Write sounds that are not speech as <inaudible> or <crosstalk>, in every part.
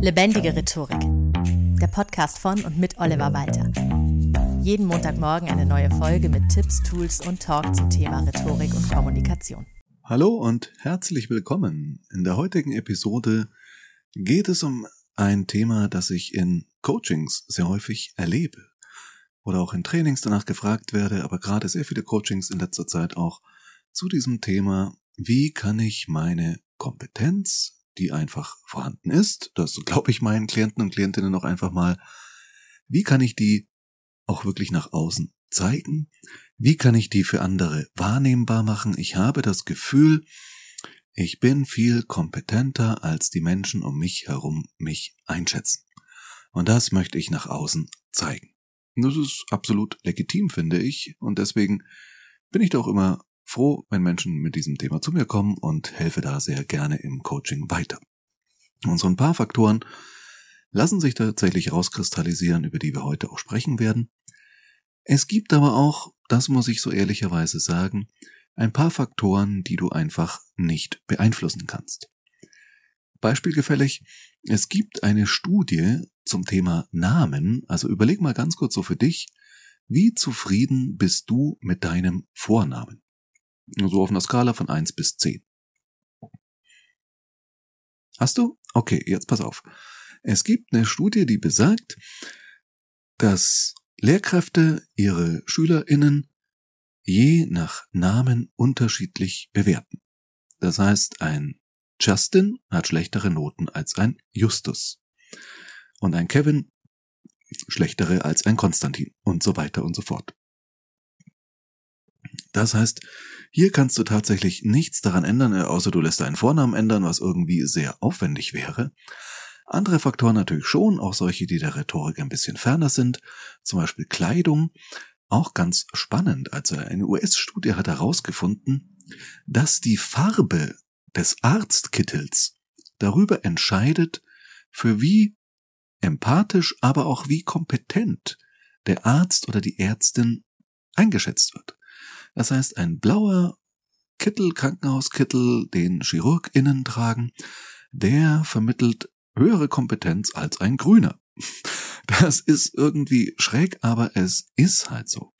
Lebendige Rhetorik. Der Podcast von und mit Oliver Walter. Jeden Montagmorgen eine neue Folge mit Tipps, Tools und Talk zum Thema Rhetorik und Kommunikation. Hallo und herzlich willkommen. In der heutigen Episode geht es um ein Thema, das ich in Coachings sehr häufig erlebe oder auch in Trainings danach gefragt werde, aber gerade sehr viele Coachings in letzter Zeit auch zu diesem Thema, wie kann ich meine Kompetenz, die einfach vorhanden ist, das glaube ich meinen Klienten und Klientinnen auch einfach mal, wie kann ich die auch wirklich nach außen zeigen? Wie kann ich die für andere wahrnehmbar machen? Ich habe das Gefühl, ich bin viel kompetenter, als die Menschen um mich herum mich einschätzen. Und das möchte ich nach außen zeigen. Das ist absolut legitim, finde ich, und deswegen bin ich doch immer froh, wenn Menschen mit diesem Thema zu mir kommen und helfe da sehr gerne im Coaching weiter. Und so ein paar Faktoren lassen sich tatsächlich rauskristallisieren, über die wir heute auch sprechen werden. Es gibt aber auch, das muss ich so ehrlicherweise sagen, ein paar Faktoren, die du einfach nicht beeinflussen kannst. Beispielgefällig, es gibt eine Studie zum Thema Namen, also überleg mal ganz kurz so für dich, wie zufrieden bist du mit deinem Vornamen? So auf einer Skala von eins bis zehn. Hast du? Okay, jetzt pass auf. Es gibt eine Studie, die besagt, dass Lehrkräfte ihre SchülerInnen je nach Namen unterschiedlich bewerten. Das heißt, ein Justin hat schlechtere Noten als ein Justus. Und ein Kevin schlechtere als ein Konstantin und so weiter und so fort. Das heißt, hier kannst du tatsächlich nichts daran ändern, äh, außer du lässt deinen Vornamen ändern, was irgendwie sehr aufwendig wäre. Andere Faktoren natürlich schon, auch solche, die der Rhetorik ein bisschen ferner sind, zum Beispiel Kleidung. Auch ganz spannend, also eine US-Studie hat herausgefunden, dass die Farbe des Arztkittels darüber entscheidet, für wie empathisch, aber auch wie kompetent der Arzt oder die Ärztin eingeschätzt wird. Das heißt, ein blauer Kittel, Krankenhauskittel, den ChirurgInnen tragen, der vermittelt höhere Kompetenz als ein grüner. <laughs> Das ist irgendwie schräg, aber es ist halt so.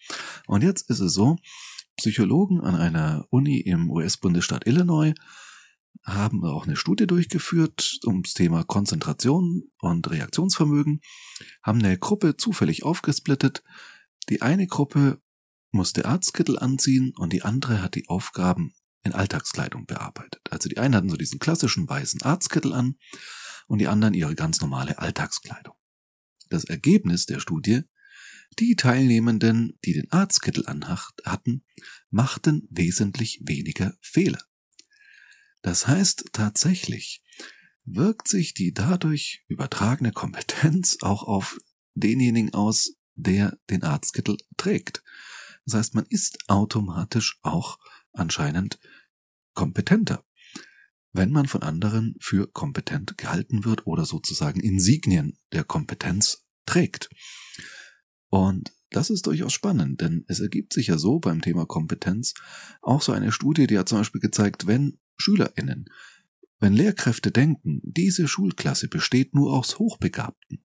Und jetzt ist es so, Psychologen an einer Uni im US-Bundesstaat Illinois haben auch eine Studie durchgeführt ums Thema Konzentration und Reaktionsvermögen, haben eine Gruppe zufällig aufgesplittet. Die eine Gruppe musste Arztkittel anziehen und die andere hat die Aufgaben in Alltagskleidung bearbeitet. Also die einen hatten so diesen klassischen weißen Arztkittel an und die anderen ihre ganz normale Alltagskleidung. Das Ergebnis der Studie, die Teilnehmenden, die den Arztkittel anhatten, machten wesentlich weniger Fehler. Das heißt tatsächlich, wirkt sich die dadurch übertragene Kompetenz auch auf denjenigen aus, der den Arztkittel trägt. Das heißt, man ist automatisch auch anscheinend kompetenter, wenn man von anderen für kompetent gehalten wird oder sozusagen Insignien der Kompetenz trägt. Und das ist durchaus spannend, denn es ergibt sich ja so beim Thema Kompetenz auch so eine Studie, die hat zum Beispiel gezeigt, wenn SchülerInnen, wenn Lehrkräfte denken, diese Schulklasse besteht nur aus Hochbegabten,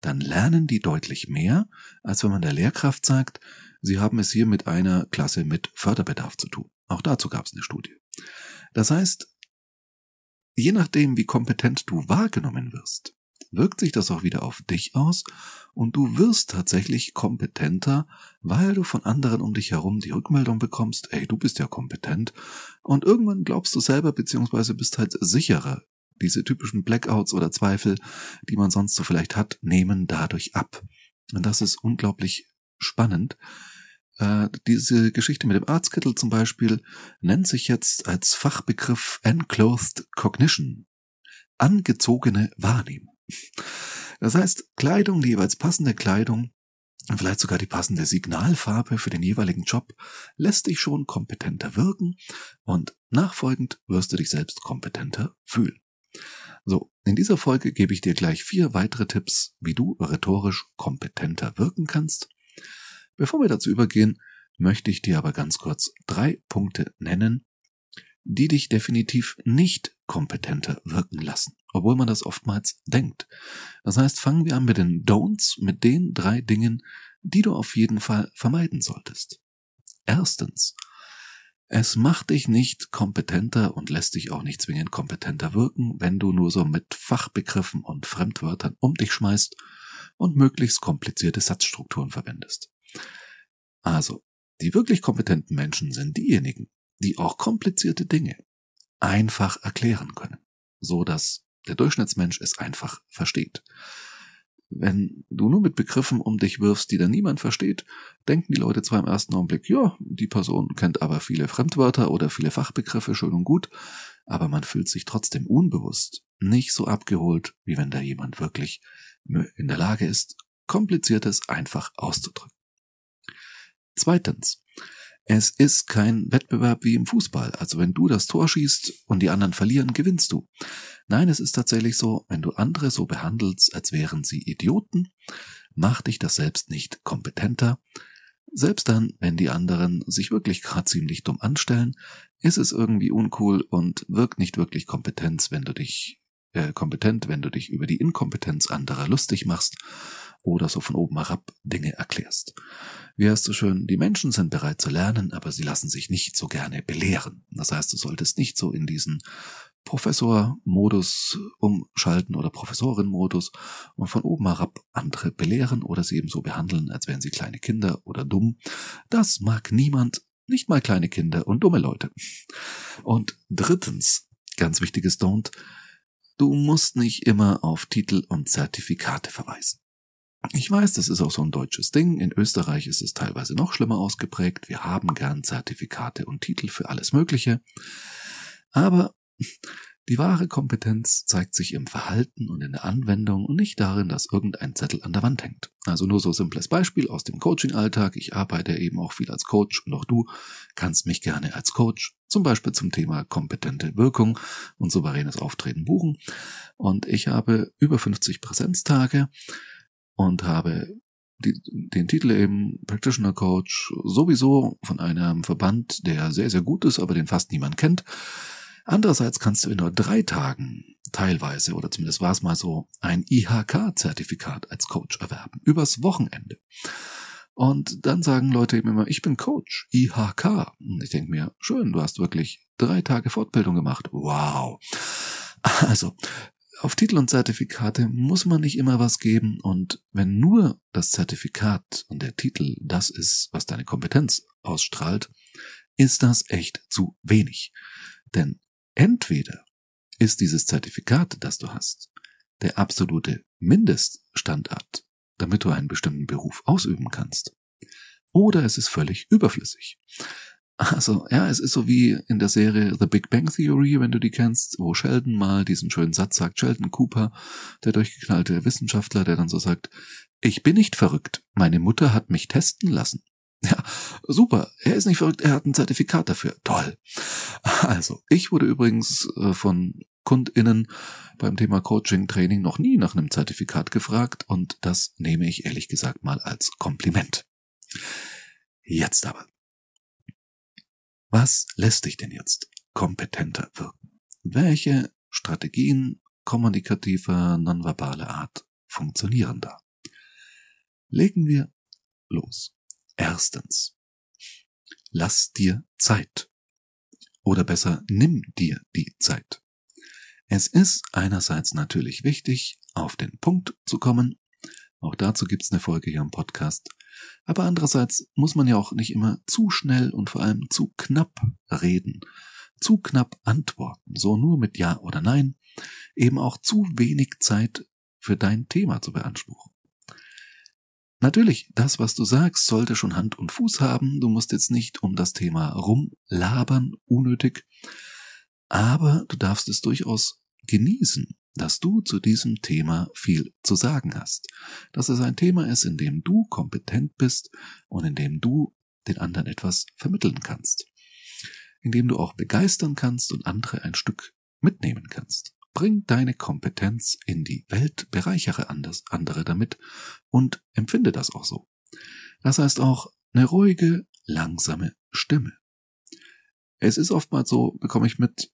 dann lernen die deutlich mehr, als wenn man der Lehrkraft sagt, Sie haben es hier mit einer Klasse mit Förderbedarf zu tun. Auch dazu gab es eine Studie. Das heißt, je nachdem, wie kompetent du wahrgenommen wirst, wirkt sich das auch wieder auf dich aus und du wirst tatsächlich kompetenter, weil du von anderen um dich herum die Rückmeldung bekommst, ey, du bist ja kompetent und irgendwann glaubst du selber beziehungsweise bist halt sicherer. Diese typischen Blackouts oder Zweifel, die man sonst so vielleicht hat, nehmen dadurch ab. Und das ist unglaublich spannend, äh, diese Geschichte mit dem Arztkittel zum Beispiel nennt sich jetzt als Fachbegriff Enclothed Cognition. Angezogene Wahrnehmung. Das heißt, Kleidung, die jeweils passende Kleidung, vielleicht sogar die passende Signalfarbe für den jeweiligen Job, lässt dich schon kompetenter wirken und nachfolgend wirst du dich selbst kompetenter fühlen. So, in dieser Folge gebe ich dir gleich vier weitere Tipps, wie du rhetorisch kompetenter wirken kannst. Bevor wir dazu übergehen, möchte ich dir aber ganz kurz drei Punkte nennen, die dich definitiv nicht kompetenter wirken lassen. obwohl man das oftmals denkt. Das heißt, fangen wir an mit den Don'ts, mit den drei Dingen, die du auf jeden Fall vermeiden solltest. Erstens, es macht dich nicht kompetenter und lässt dich auch nicht zwingend kompetenter wirken, wenn du nur so mit Fachbegriffen und Fremdwörtern um dich schmeißt und möglichst komplizierte Satzstrukturen verwendest. Also, die wirklich kompetenten Menschen sind diejenigen, die auch komplizierte Dinge einfach erklären können, so dass der Durchschnittsmensch es einfach versteht. Wenn du nur mit Begriffen um dich wirfst, die dann niemand versteht, denken die Leute zwar im ersten Augenblick, ja, die Person kennt aber viele Fremdwörter oder viele Fachbegriffe schön und gut, aber man fühlt sich trotzdem unbewusst nicht so abgeholt, wie wenn da jemand wirklich in der Lage ist, kompliziertes einfach auszudrücken. Zweitens, es ist kein Wettbewerb wie im Fußball. Also wenn du das Tor schießt und die anderen verlieren, gewinnst du. Nein, es ist tatsächlich so, wenn du andere so behandelst, als wären sie Idioten, macht dich das selbst nicht kompetenter. Selbst dann, wenn die anderen sich wirklich gerade ziemlich dumm anstellen, ist es irgendwie uncool und wirkt nicht wirklich Kompetenz, wenn du dich äh, kompetent, wenn du dich über die Inkompetenz anderer lustig machst oder so von oben herab Dinge erklärst. Wie heißt so schön, die Menschen sind bereit zu lernen, aber sie lassen sich nicht so gerne belehren. Das heißt, du solltest nicht so in diesen Professor-Modus umschalten oder Professorin-Modus und von oben herab andere belehren oder sie eben so behandeln, als wären sie kleine Kinder oder dumm. Das mag niemand, nicht mal kleine Kinder und dumme Leute. Und drittens, ganz wichtiges Don't, du musst nicht immer auf Titel und Zertifikate verweisen. Ich weiß, das ist auch so ein deutsches Ding. In Österreich ist es teilweise noch schlimmer ausgeprägt. Wir haben gern Zertifikate und Titel für alles Mögliche. Aber die wahre Kompetenz zeigt sich im Verhalten und in der Anwendung und nicht darin, dass irgendein Zettel an der Wand hängt. Also nur so simples Beispiel aus dem Coaching-Alltag. Ich arbeite eben auch viel als Coach und auch du kannst mich gerne als Coach zum Beispiel zum Thema kompetente Wirkung und souveränes Auftreten buchen. Und ich habe über 50 Präsenztage und habe die, den Titel eben Practitioner Coach sowieso von einem Verband, der sehr, sehr gut ist, aber den fast niemand kennt. Andererseits kannst du in nur drei Tagen teilweise, oder zumindest war es mal so, ein IHK-Zertifikat als Coach erwerben. Übers Wochenende. Und dann sagen Leute eben immer, ich bin Coach, IHK. Und ich denke mir, schön, du hast wirklich drei Tage Fortbildung gemacht. Wow. Also, auf Titel und Zertifikate muss man nicht immer was geben und wenn nur das Zertifikat und der Titel das ist, was deine Kompetenz ausstrahlt, ist das echt zu wenig. Denn entweder ist dieses Zertifikat, das du hast, der absolute Mindeststandard, damit du einen bestimmten Beruf ausüben kannst, oder es ist völlig überflüssig. Also, ja, es ist so wie in der Serie The Big Bang Theory, wenn du die kennst, wo Sheldon mal diesen schönen Satz sagt, Sheldon Cooper, der durchgeknallte Wissenschaftler, der dann so sagt, ich bin nicht verrückt, meine Mutter hat mich testen lassen. Ja, super. Er ist nicht verrückt, er hat ein Zertifikat dafür. Toll. Also, ich wurde übrigens äh, von KundInnen beim Thema Coaching Training noch nie nach einem Zertifikat gefragt und das nehme ich ehrlich gesagt mal als Kompliment. Jetzt aber. Was lässt dich denn jetzt kompetenter wirken? Welche Strategien kommunikativer, nonverbaler Art funktionieren da? Legen wir los. Erstens. Lass dir Zeit. Oder besser, nimm dir die Zeit. Es ist einerseits natürlich wichtig, auf den Punkt zu kommen. Auch dazu gibt's eine Folge hier im Podcast. Aber andererseits muss man ja auch nicht immer zu schnell und vor allem zu knapp reden, zu knapp antworten, so nur mit Ja oder Nein, eben auch zu wenig Zeit für dein Thema zu beanspruchen. Natürlich, das, was du sagst, sollte schon Hand und Fuß haben. Du musst jetzt nicht um das Thema rumlabern, unnötig. Aber du darfst es durchaus genießen, dass du zu diesem Thema viel zu sagen hast, dass es ein Thema ist, in dem du kompetent bist und in dem du den anderen etwas vermitteln kannst, in dem du auch begeistern kannst und andere ein Stück mitnehmen kannst. Bring deine Kompetenz in die Welt, bereichere andere damit und empfinde das auch so. Das heißt auch eine ruhige, langsame Stimme. Es ist oftmals so, bekomme ich mit,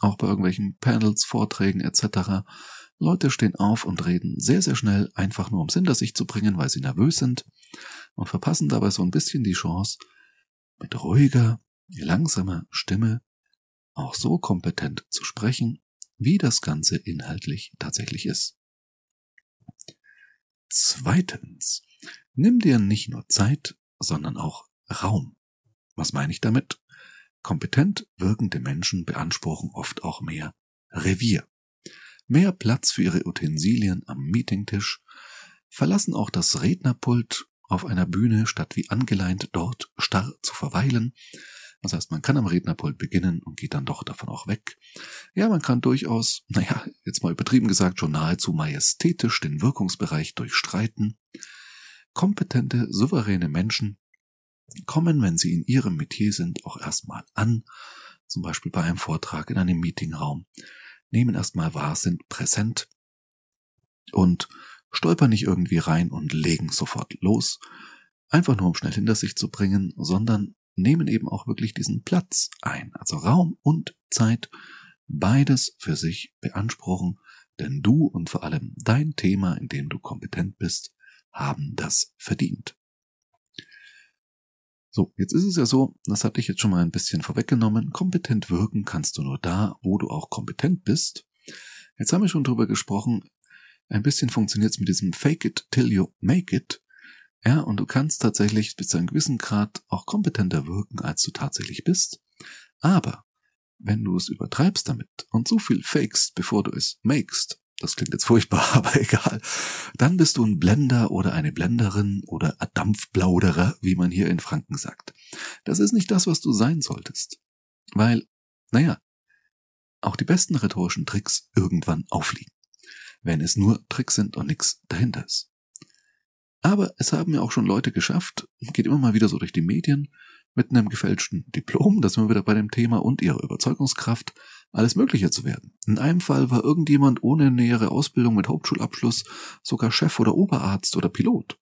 auch bei irgendwelchen Panels, Vorträgen etc. Leute stehen auf und reden sehr, sehr schnell, einfach nur um es hinter sich zu bringen, weil sie nervös sind und verpassen dabei so ein bisschen die Chance, mit ruhiger, langsamer Stimme auch so kompetent zu sprechen, wie das Ganze inhaltlich tatsächlich ist. Zweitens, nimm dir nicht nur Zeit, sondern auch Raum. Was meine ich damit? Kompetent wirkende Menschen beanspruchen oft auch mehr Revier. Mehr Platz für ihre Utensilien am Meetingtisch, verlassen auch das Rednerpult auf einer Bühne, statt wie angeleint dort starr zu verweilen, das heißt, man kann am Rednerpult beginnen und geht dann doch davon auch weg. Ja, man kann durchaus, naja, jetzt mal übertrieben gesagt, schon nahezu majestätisch den Wirkungsbereich durchstreiten. Kompetente, souveräne Menschen kommen, wenn sie in ihrem Metier sind, auch erstmal an, zum Beispiel bei einem Vortrag in einem Meetingraum, nehmen erstmal wahr, sind präsent und stolpern nicht irgendwie rein und legen sofort los, einfach nur um schnell hinter sich zu bringen, sondern nehmen eben auch wirklich diesen Platz ein, also Raum und Zeit, beides für sich beanspruchen, denn du und vor allem dein Thema, in dem du kompetent bist, haben das verdient. So, jetzt ist es ja so, das hatte ich jetzt schon mal ein bisschen vorweggenommen, kompetent wirken kannst du nur da, wo du auch kompetent bist. Jetzt haben wir schon drüber gesprochen, ein bisschen funktioniert es mit diesem Fake it till you make it. Ja, und du kannst tatsächlich bis zu einem gewissen Grad auch kompetenter wirken, als du tatsächlich bist. Aber wenn du es übertreibst damit und so viel fakest, bevor du es makest, das klingt jetzt furchtbar, <laughs> aber egal, dann bist du ein Blender oder eine Blenderin oder ein Dampfplauderer, wie man hier in Franken sagt. Das ist nicht das, was du sein solltest. Weil, naja, auch die besten rhetorischen Tricks irgendwann auffliegen. Wenn es nur Tricks sind und nichts dahinter ist. Aber es haben ja auch schon Leute geschafft, geht immer mal wieder so durch die Medien, mit einem gefälschten Diplom, da sind wir wieder bei dem Thema, und ihrer Überzeugungskraft, alles Mögliche zu werden. In einem Fall war irgendjemand ohne nähere Ausbildung mit Hauptschulabschluss sogar Chef oder Oberarzt oder Pilot.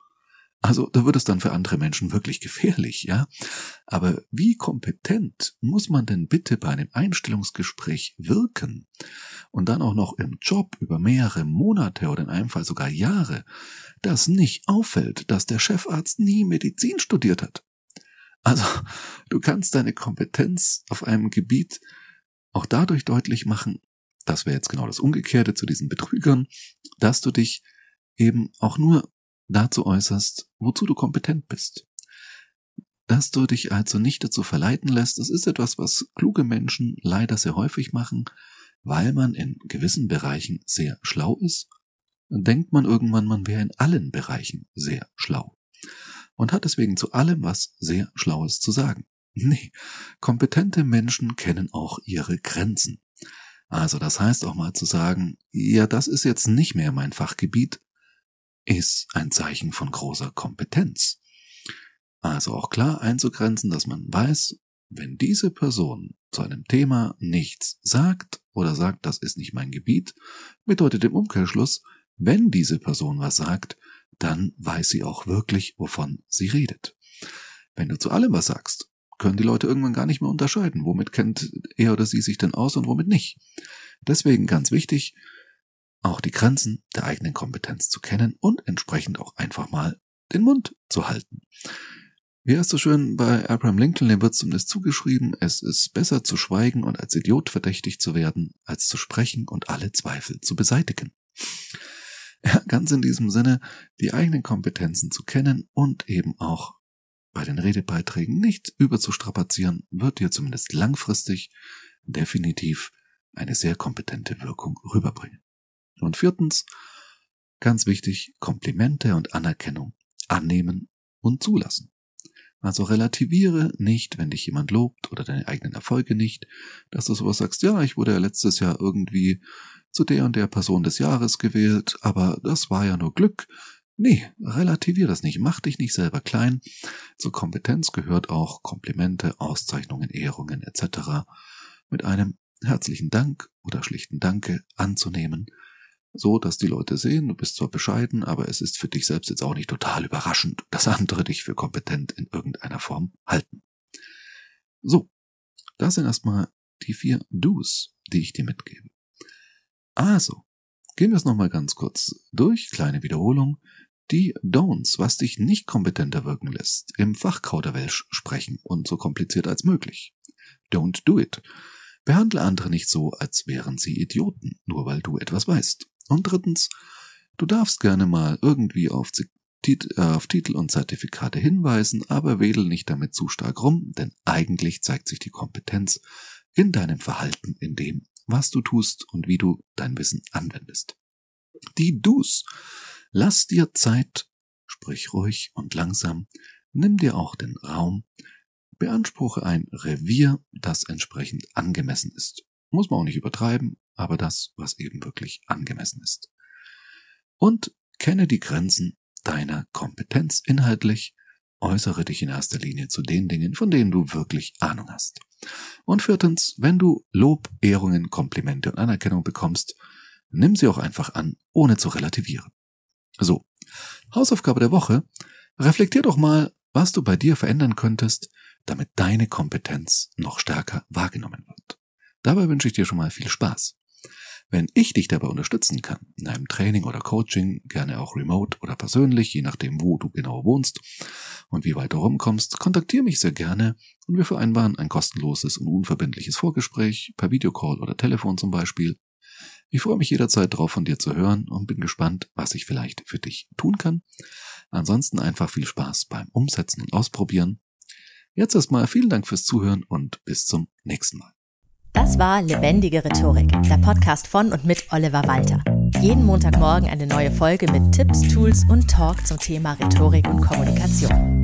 Also da wird es dann für andere Menschen wirklich gefährlich, ja. Aber wie kompetent muss man denn bitte bei einem Einstellungsgespräch wirken und dann auch noch im Job über mehrere Monate oder in einem Fall sogar Jahre, dass nicht auffällt, dass der Chefarzt nie Medizin studiert hat? Also du kannst deine Kompetenz auf einem Gebiet auch dadurch deutlich machen, das wäre jetzt genau das Umgekehrte zu diesen Betrügern, dass du dich eben auch nur dazu äußerst, wozu du kompetent bist. Dass du dich also nicht dazu verleiten lässt, das ist etwas, was kluge Menschen leider sehr häufig machen, weil man in gewissen Bereichen sehr schlau ist, denkt man irgendwann, man wäre in allen Bereichen sehr schlau und hat deswegen zu allem was sehr Schlaues zu sagen. Nee, kompetente Menschen kennen auch ihre Grenzen. Also das heißt auch mal zu sagen, ja, das ist jetzt nicht mehr mein Fachgebiet, ist ein Zeichen von großer Kompetenz. Also auch klar einzugrenzen, dass man weiß, wenn diese Person zu einem Thema nichts sagt oder sagt, das ist nicht mein Gebiet, bedeutet im Umkehrschluss, wenn diese Person was sagt, dann weiß sie auch wirklich, wovon sie redet. Wenn du zu allem was sagst, können die Leute irgendwann gar nicht mehr unterscheiden, womit kennt er oder sie sich denn aus und womit nicht. Deswegen ganz wichtig, auch die Grenzen der eigenen Kompetenz zu kennen und entsprechend auch einfach mal den Mund zu halten. Wie heißt so schön bei Abraham Lincoln, dem wird zumindest zugeschrieben, es ist besser zu schweigen und als Idiot verdächtigt zu werden, als zu sprechen und alle Zweifel zu beseitigen. Ja, ganz in diesem Sinne, die eigenen Kompetenzen zu kennen und eben auch bei den Redebeiträgen nicht überzustrapazieren, wird dir zumindest langfristig definitiv eine sehr kompetente Wirkung rüberbringen. Und viertens, ganz wichtig, Komplimente und Anerkennung annehmen und zulassen. Also relativiere nicht, wenn dich jemand lobt oder deine eigenen Erfolge nicht, dass du sowas sagst, ja, ich wurde ja letztes Jahr irgendwie zu der und der Person des Jahres gewählt, aber das war ja nur Glück. Nee, relativier das nicht, mach dich nicht selber klein. Zur Kompetenz gehört auch Komplimente, Auszeichnungen, Ehrungen etc. mit einem herzlichen Dank oder schlichten Danke anzunehmen so dass die Leute sehen, du bist zwar bescheiden, aber es ist für dich selbst jetzt auch nicht total überraschend, dass andere dich für kompetent in irgendeiner Form halten. So, das sind erstmal die vier Do's, die ich dir mitgebe. Also, gehen wir es nochmal ganz kurz durch, kleine Wiederholung. Die Don'ts, was dich nicht kompetenter wirken lässt, im Fachkauderwelsch sprechen und so kompliziert als möglich. Don't do it. Behandle andere nicht so, als wären sie Idioten, nur weil du etwas weißt. Und drittens, du darfst gerne mal irgendwie auf, Tit auf Titel und Zertifikate hinweisen, aber wedel nicht damit zu stark rum, denn eigentlich zeigt sich die Kompetenz in deinem Verhalten, in dem, was du tust und wie du dein Wissen anwendest. Die Do's. Lass dir Zeit, sprich ruhig und langsam, nimm dir auch den Raum, beanspruche ein Revier, das entsprechend angemessen ist. Muss man auch nicht übertreiben, aber das, was eben wirklich angemessen ist. Und kenne die Grenzen deiner Kompetenz inhaltlich, äußere dich in erster Linie zu den Dingen, von denen du wirklich Ahnung hast. Und viertens, wenn du Lob, Ehrungen, Komplimente und Anerkennung bekommst, nimm sie auch einfach an, ohne zu relativieren. So, Hausaufgabe der Woche. Reflektier doch mal, was du bei dir verändern könntest, damit deine Kompetenz noch stärker wahrgenommen wird. Dabei wünsche ich dir schon mal viel Spaß. Wenn ich dich dabei unterstützen kann, in einem Training oder Coaching, gerne auch remote oder persönlich, je nachdem, wo du genau wohnst und wie weit du rumkommst, kontaktiere mich sehr gerne und wir vereinbaren ein kostenloses und unverbindliches Vorgespräch per Videocall oder Telefon zum Beispiel. Ich freue mich jederzeit darauf, von dir zu hören und bin gespannt, was ich vielleicht für dich tun kann. Ansonsten einfach viel Spaß beim Umsetzen und Ausprobieren. Jetzt erstmal vielen Dank fürs Zuhören und bis zum nächsten Mal. Das war Lebendige Rhetorik, der Podcast von und mit Oliver Walter. Jeden Montagmorgen eine neue Folge mit Tipps, Tools und Talk zum Thema Rhetorik und Kommunikation.